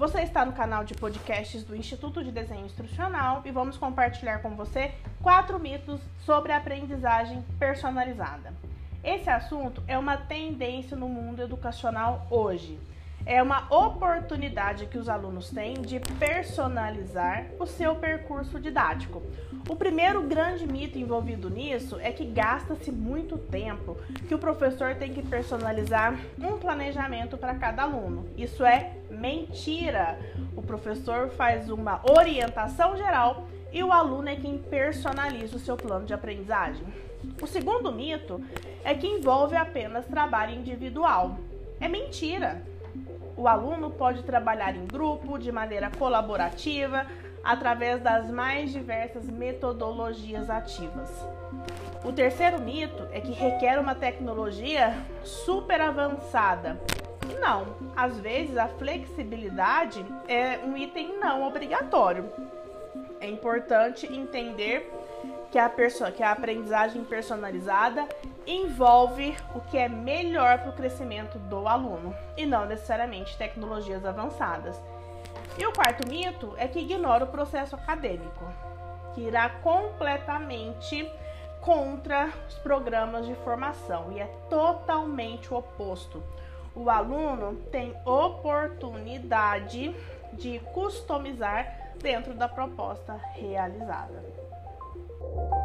Você está no canal de podcasts do Instituto de Desenho Instrucional e vamos compartilhar com você quatro mitos sobre a aprendizagem personalizada. Esse assunto é uma tendência no mundo educacional hoje é uma oportunidade que os alunos têm de personalizar o seu percurso didático. O primeiro grande mito envolvido nisso é que gasta-se muito tempo, que o professor tem que personalizar um planejamento para cada aluno. Isso é mentira. O professor faz uma orientação geral e o aluno é quem personaliza o seu plano de aprendizagem. O segundo mito é que envolve apenas trabalho individual. É mentira. O aluno pode trabalhar em grupo, de maneira colaborativa, através das mais diversas metodologias ativas. O terceiro mito é que requer uma tecnologia super avançada. Não, às vezes a flexibilidade é um item não obrigatório. É importante entender que a, que a aprendizagem personalizada envolve o que é melhor para o crescimento do aluno e não necessariamente tecnologias avançadas. E o quarto mito é que ignora o processo acadêmico, que irá completamente contra os programas de formação e é totalmente o oposto. O aluno tem oportunidade de customizar dentro da proposta realizada. Bye.